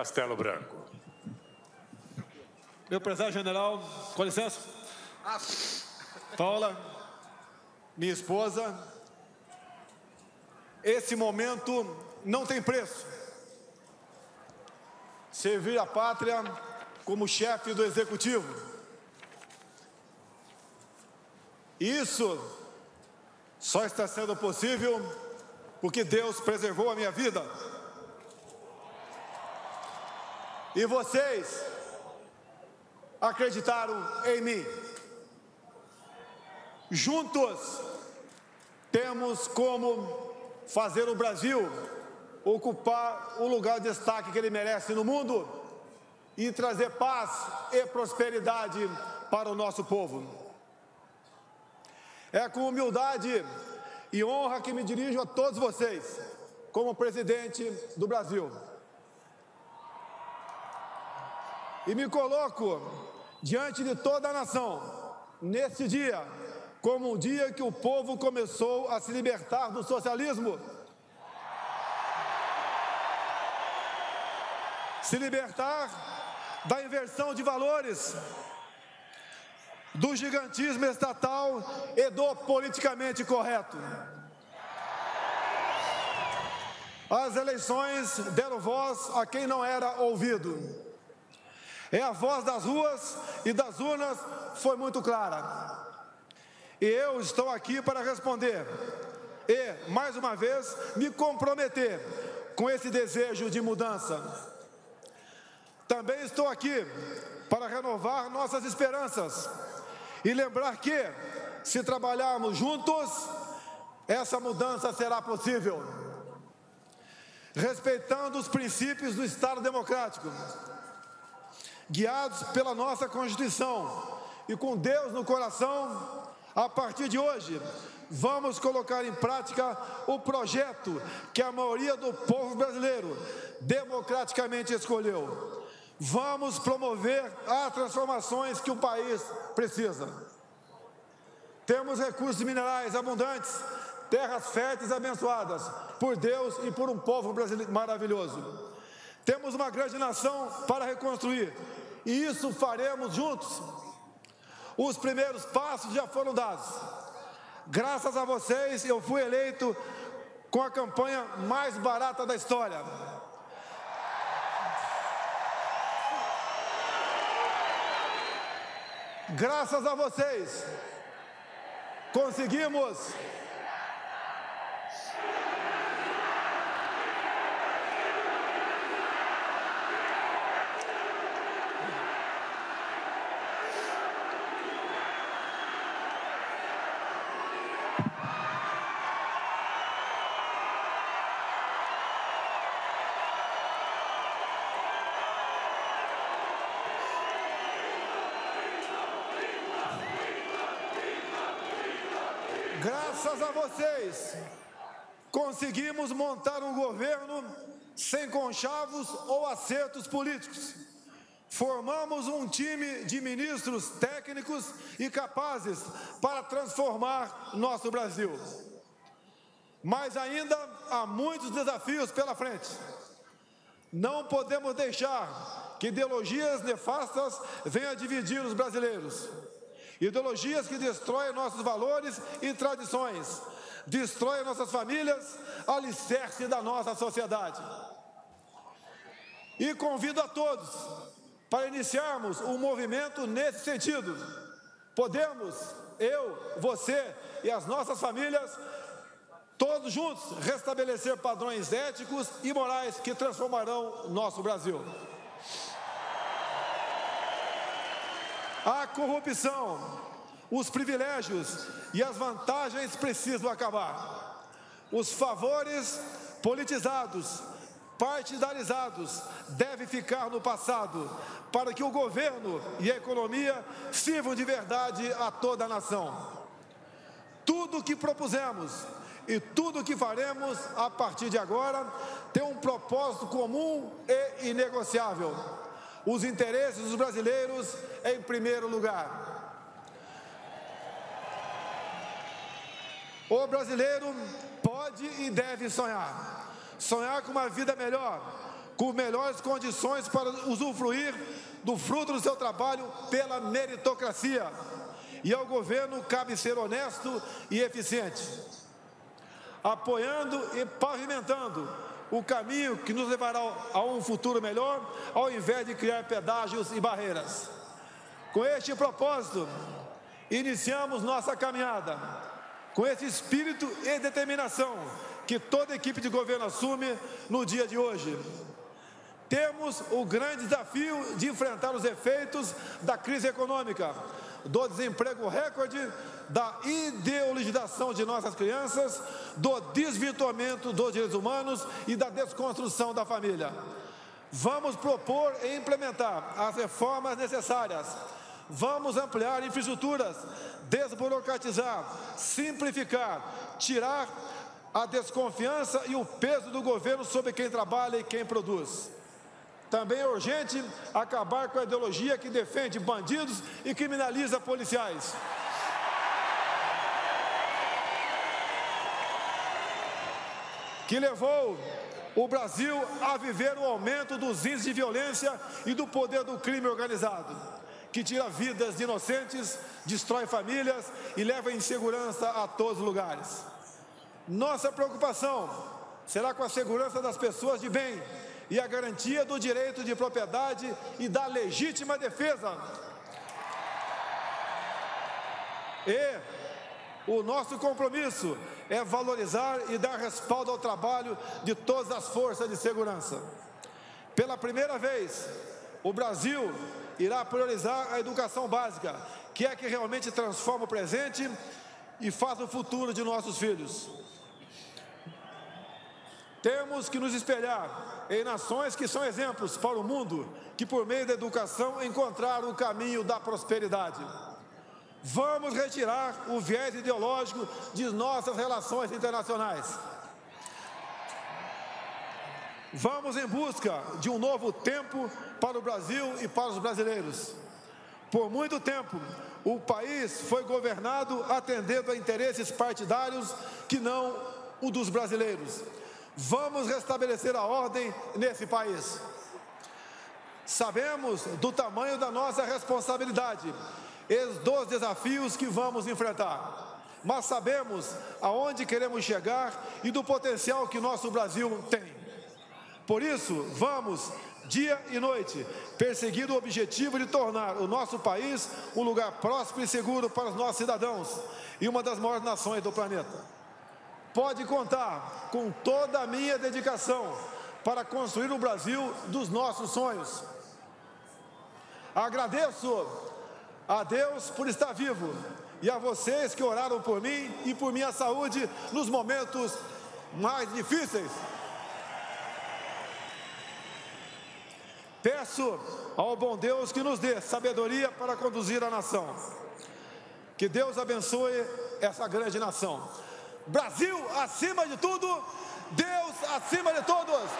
Castelo Branco. Meu prezado general, com licença. Paula, minha esposa, esse momento não tem preço. Servir a pátria como chefe do executivo. Isso só está sendo possível porque Deus preservou a minha vida. E vocês acreditaram em mim. Juntos temos como fazer o Brasil ocupar o lugar de destaque que ele merece no mundo e trazer paz e prosperidade para o nosso povo. É com humildade e honra que me dirijo a todos vocês, como presidente do Brasil. E me coloco diante de toda a nação, nesse dia, como o dia que o povo começou a se libertar do socialismo. Se libertar da inversão de valores, do gigantismo estatal e do politicamente correto. As eleições deram voz a quem não era ouvido. É a voz das ruas e das urnas foi muito clara. E eu estou aqui para responder e, mais uma vez, me comprometer com esse desejo de mudança. Também estou aqui para renovar nossas esperanças e lembrar que, se trabalharmos juntos, essa mudança será possível. Respeitando os princípios do Estado Democrático guiados pela nossa Constituição e com Deus no coração, a partir de hoje, vamos colocar em prática o projeto que a maioria do povo brasileiro democraticamente escolheu. Vamos promover as transformações que o país precisa. Temos recursos minerais abundantes, terras férteis abençoadas por Deus e por um povo brasileiro maravilhoso. Temos uma grande nação para reconstruir e isso faremos juntos. Os primeiros passos já foram dados. Graças a vocês, eu fui eleito com a campanha mais barata da história. Graças a vocês, conseguimos Graças a vocês, conseguimos montar um governo sem conchavos ou acertos políticos. Formamos um time de ministros técnicos e capazes para transformar nosso Brasil. Mas ainda há muitos desafios pela frente. Não podemos deixar que ideologias nefastas venham dividir os brasileiros. Ideologias que destroem nossos valores e tradições, destroem nossas famílias, alicerce da nossa sociedade. E convido a todos para iniciarmos um movimento nesse sentido. Podemos, eu, você e as nossas famílias, todos juntos, restabelecer padrões éticos e morais que transformarão nosso Brasil. A corrupção, os privilégios e as vantagens precisam acabar. Os favores politizados, partidarizados, devem ficar no passado, para que o governo e a economia sirvam de verdade a toda a nação. Tudo o que propusemos e tudo o que faremos a partir de agora tem um propósito comum e inegociável os interesses dos brasileiros em primeiro lugar. O brasileiro pode e deve sonhar. Sonhar com uma vida melhor, com melhores condições para usufruir do fruto do seu trabalho pela meritocracia. E ao governo cabe ser honesto e eficiente, apoiando e pavimentando o caminho que nos levará a um futuro melhor, ao invés de criar pedágios e barreiras. Com este propósito, iniciamos nossa caminhada, com esse espírito e determinação que toda equipe de governo assume no dia de hoje. Temos o grande desafio de enfrentar os efeitos da crise econômica, do desemprego recorde, da ideologização de nossas crianças, do desvirtuamento dos direitos humanos e da desconstrução da família. Vamos propor e implementar as reformas necessárias. Vamos ampliar infraestruturas, desburocratizar, simplificar, tirar a desconfiança e o peso do governo sobre quem trabalha e quem produz. Também é urgente acabar com a ideologia que defende bandidos e criminaliza policiais. Que levou o Brasil a viver o aumento dos índices de violência e do poder do crime organizado, que tira vidas de inocentes, destrói famílias e leva insegurança a todos os lugares. Nossa preocupação será com a segurança das pessoas de bem e a garantia do direito de propriedade e da legítima defesa. E o nosso compromisso é valorizar e dar respaldo ao trabalho de todas as forças de segurança. Pela primeira vez, o Brasil irá priorizar a educação básica, que é a que realmente transforma o presente e faz o futuro de nossos filhos. Temos que nos espelhar em nações que são exemplos para o mundo, que por meio da educação encontraram o caminho da prosperidade. Vamos retirar o viés ideológico de nossas relações internacionais. Vamos em busca de um novo tempo para o Brasil e para os brasileiros. Por muito tempo, o país foi governado atendendo a interesses partidários que não o dos brasileiros. Vamos restabelecer a ordem nesse país. Sabemos do tamanho da nossa responsabilidade e dos desafios que vamos enfrentar, mas sabemos aonde queremos chegar e do potencial que nosso Brasil tem. Por isso, vamos, dia e noite, perseguir o objetivo de tornar o nosso país um lugar próspero e seguro para os nossos cidadãos e uma das maiores nações do planeta pode contar com toda a minha dedicação para construir o Brasil dos nossos sonhos. Agradeço a Deus por estar vivo e a vocês que oraram por mim e por minha saúde nos momentos mais difíceis. Peço ao bom Deus que nos dê sabedoria para conduzir a nação. Que Deus abençoe essa grande nação. Brasil acima de tudo, Deus acima de todos.